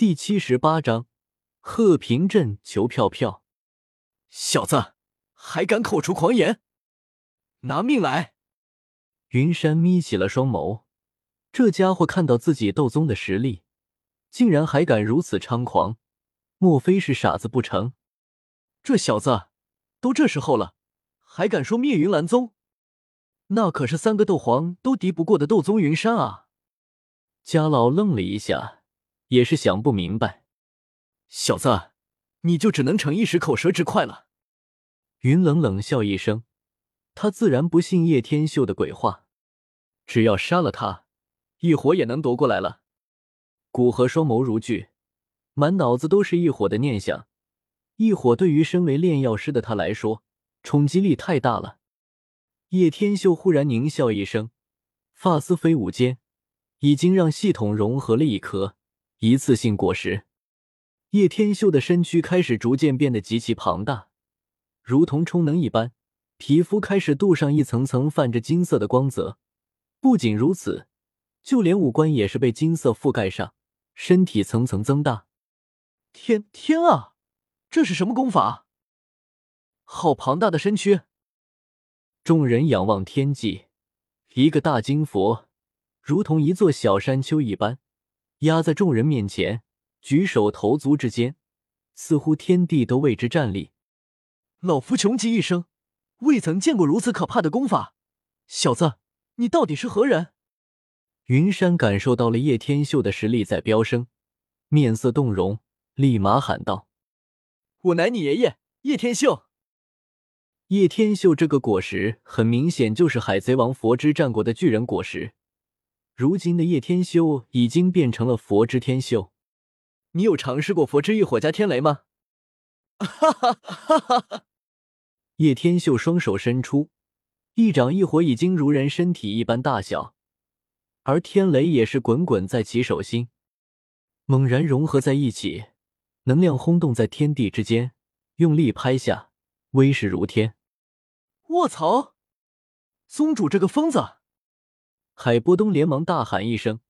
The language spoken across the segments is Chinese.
第七十八章，贺平镇求票票。小子，还敢口出狂言，拿命来！云山眯起了双眸，这家伙看到自己斗宗的实力，竟然还敢如此猖狂，莫非是傻子不成？这小子都这时候了，还敢说灭云岚宗？那可是三个斗皇都敌不过的斗宗云山啊！家老愣了一下。也是想不明白，小子，你就只能逞一时口舌之快了。云冷冷笑一声，他自然不信叶天秀的鬼话，只要杀了他，一火也能夺过来了。古河双眸如炬，满脑子都是一火的念想。一火对于身为炼药师的他来说，冲击力太大了。叶天秀忽然狞笑一声，发丝飞舞间，已经让系统融合了一颗。一次性果实，叶天秀的身躯开始逐渐变得极其庞大，如同充能一般，皮肤开始镀上一层层泛着金色的光泽。不仅如此，就连五官也是被金色覆盖上，身体层层增大。天天啊，这是什么功法？好庞大的身躯！众人仰望天际，一个大金佛，如同一座小山丘一般。压在众人面前，举手投足之间，似乎天地都为之站立。老夫穷极一生，未曾见过如此可怕的功法。小子，你到底是何人？云山感受到了叶天秀的实力在飙升，面色动容，立马喊道：“我乃你爷爷叶天秀。”叶天秀这个果实，很明显就是海贼王佛之战国的巨人果实。如今的叶天修已经变成了佛之天秀，你有尝试过佛之浴火加天雷吗？哈哈哈哈哈！叶天秀双手伸出，一掌一火已经如人身体一般大小，而天雷也是滚滚在其手心，猛然融合在一起，能量轰动在天地之间，用力拍下，威势如天。卧槽！宗主这个疯子！海波东连忙大喊一声，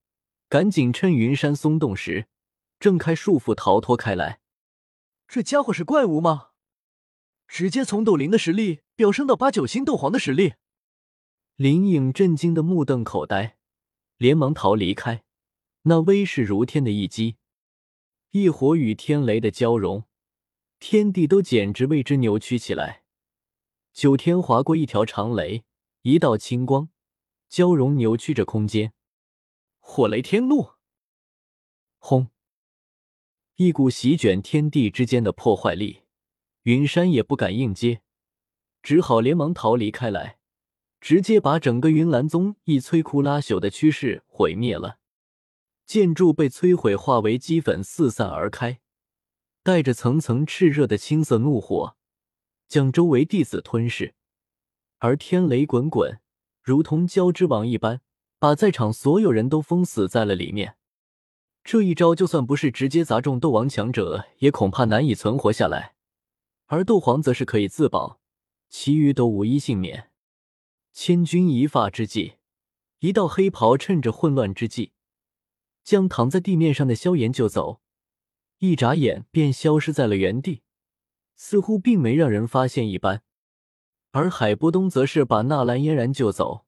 赶紧趁云山松动时，挣开束缚逃脱开来。这家伙是怪物吗？直接从斗灵的实力飙升到八九星斗皇的实力。林颖震惊的目瞪口呆，连忙逃离开。那威势如天的一击，异火与天雷的交融，天地都简直为之扭曲起来。九天划过一条长雷，一道青光。交融扭曲着空间，火雷天怒，轰！一股席卷天地之间的破坏力，云山也不敢应接，只好连忙逃离开来，直接把整个云岚宗一摧枯拉朽的趋势毁灭了。建筑被摧毁，化为齑粉四散而开，带着层层炽热的青色怒火，将周围弟子吞噬，而天雷滚滚。如同交织网一般，把在场所有人都封死在了里面。这一招就算不是直接砸中斗王强者，也恐怕难以存活下来。而斗皇则是可以自保，其余都无一幸免。千钧一发之际，一道黑袍趁着混乱之际，将躺在地面上的萧炎救走，一眨眼便消失在了原地，似乎并没让人发现一般。而海波东则是把纳兰嫣然救走，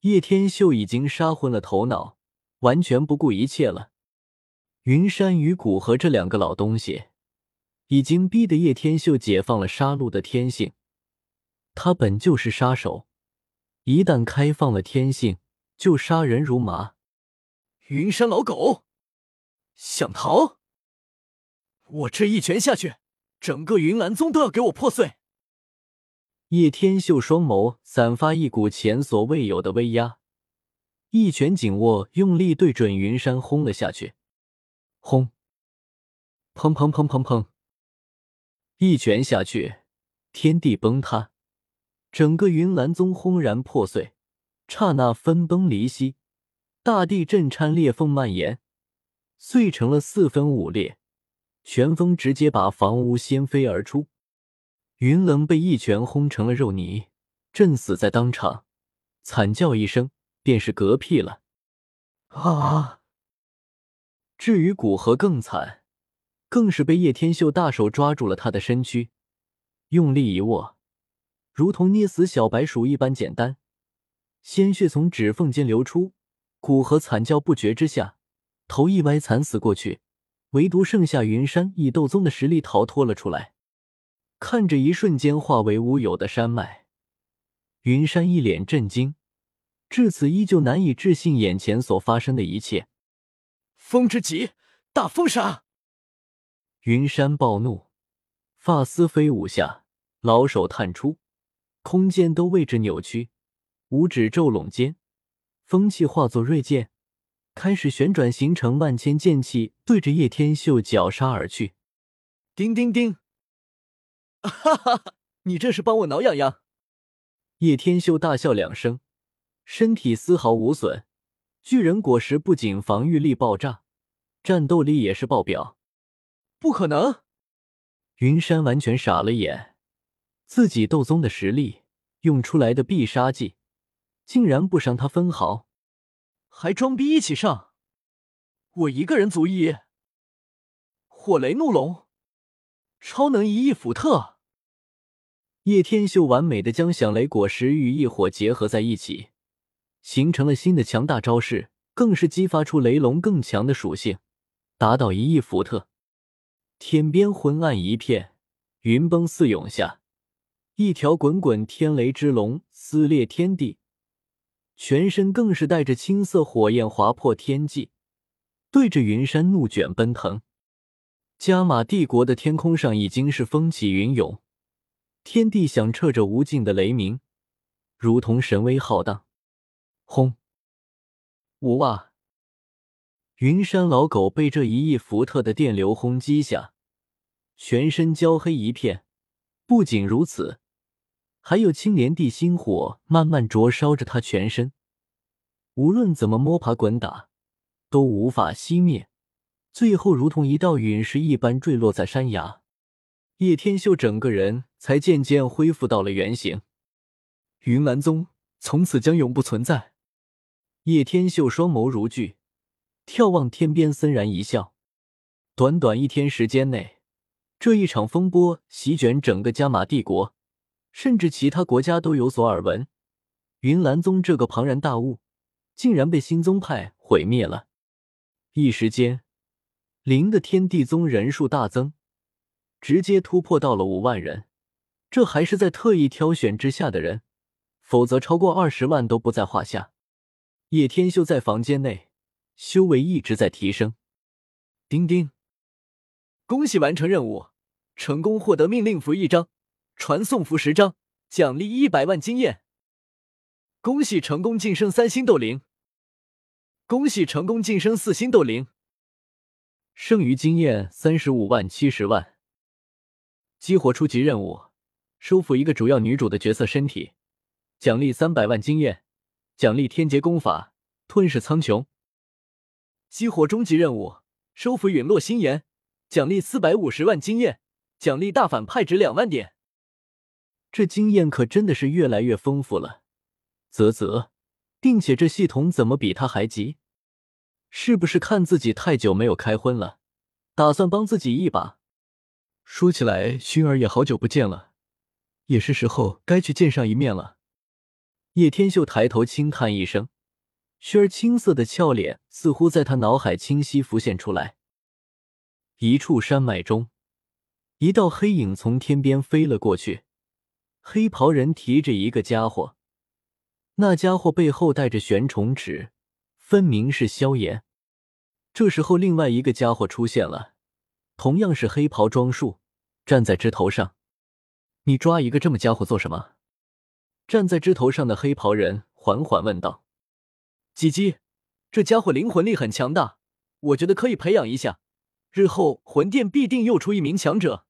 叶天秀已经杀昏了头脑，完全不顾一切了。云山与古河这两个老东西，已经逼得叶天秀解放了杀戮的天性。他本就是杀手，一旦开放了天性，就杀人如麻。云山老狗，想逃？我这一拳下去，整个云岚宗都要给我破碎！叶天秀双眸散发一股前所未有的威压，一拳紧握，用力对准云山轰了下去。轰！砰砰砰砰砰！一拳下去，天地崩塌，整个云岚宗轰然破碎，刹那分崩离析，大地震颤，裂缝蔓延，碎成了四分五裂，拳风直接把房屋掀飞而出。云棱被一拳轰成了肉泥，震死在当场，惨叫一声，便是嗝屁了。啊！至于古河更惨，更是被叶天秀大手抓住了他的身躯，用力一握，如同捏死小白鼠一般简单，鲜血从指缝间流出。古河惨叫不绝之下，头一歪惨死过去，唯独剩下云山以斗宗的实力逃脱了出来。看着一瞬间化为乌有的山脉，云山一脸震惊，至此依旧难以置信眼前所发生的一切。风之极，大风沙！云山暴怒，发丝飞舞下，老手探出，空间都为之扭曲，五指骤拢间。风气化作锐剑，开始旋转，形成万千剑气，对着叶天秀绞杀而去。叮叮叮！哈哈哈！你这是帮我挠痒痒？叶天秀大笑两声，身体丝毫无损。巨人果实不仅防御力爆炸，战斗力也是爆表。不可能！云山完全傻了眼，自己斗宗的实力用出来的必杀技。竟然不伤他分毫，还装逼一起上！我一个人足矣。火雷怒龙，超能一翼福特。叶天秀完美的将响雷果实与异火结合在一起，形成了新的强大招式，更是激发出雷龙更强的属性，达到一亿伏特。天边昏暗一片，云崩四涌下，一条滚滚天雷之龙撕裂天地。全身更是带着青色火焰划破天际，对着云山怒卷奔腾。加玛帝国的天空上已经是风起云涌，天地响彻着无尽的雷鸣，如同神威浩荡。轰！呜哇！云山老狗被这一亿伏特的电流轰击下，全身焦黑一片。不仅如此。还有青莲地心火慢慢灼烧着他全身，无论怎么摸爬滚打，都无法熄灭，最后如同一道陨石一般坠落在山崖。叶天秀整个人才渐渐恢复到了原形。云岚宗从此将永不存在。叶天秀双眸如炬，眺望天边，森然一笑。短短一天时间内，这一场风波席卷整个加玛帝国。甚至其他国家都有所耳闻，云岚宗这个庞然大物，竟然被新宗派毁灭了。一时间，灵的天地宗人数大增，直接突破到了五万人。这还是在特意挑选之下的人，否则超过二十万都不在话下。叶天秀在房间内，修为一直在提升。丁丁，恭喜完成任务，成功获得命令符一张。传送符十张，奖励一百万经验。恭喜成功晋升三星斗灵！恭喜成功晋升四星斗灵！剩余经验三十五万七十万。激活初级任务，收服一个主要女主的角色身体，奖励三百万经验，奖励天劫功法吞噬苍穹。激活终极任务，收服陨落心炎，奖励四百五十万经验，奖励大反派值两万点。这经验可真的是越来越丰富了，啧啧，并且这系统怎么比他还急？是不是看自己太久没有开荤了，打算帮自己一把？说起来，熏儿也好久不见了，也是时候该去见上一面了。叶天秀抬头轻叹一声，熏儿青涩的俏脸似乎在他脑海清晰浮现出来。一处山脉中，一道黑影从天边飞了过去。黑袍人提着一个家伙，那家伙背后带着玄虫尺，分明是萧炎。这时候，另外一个家伙出现了，同样是黑袍装束，站在枝头上。你抓一个这么家伙做什么？站在枝头上的黑袍人缓缓问道。鸡鸡，这家伙灵魂力很强大，我觉得可以培养一下，日后魂殿必定又出一名强者。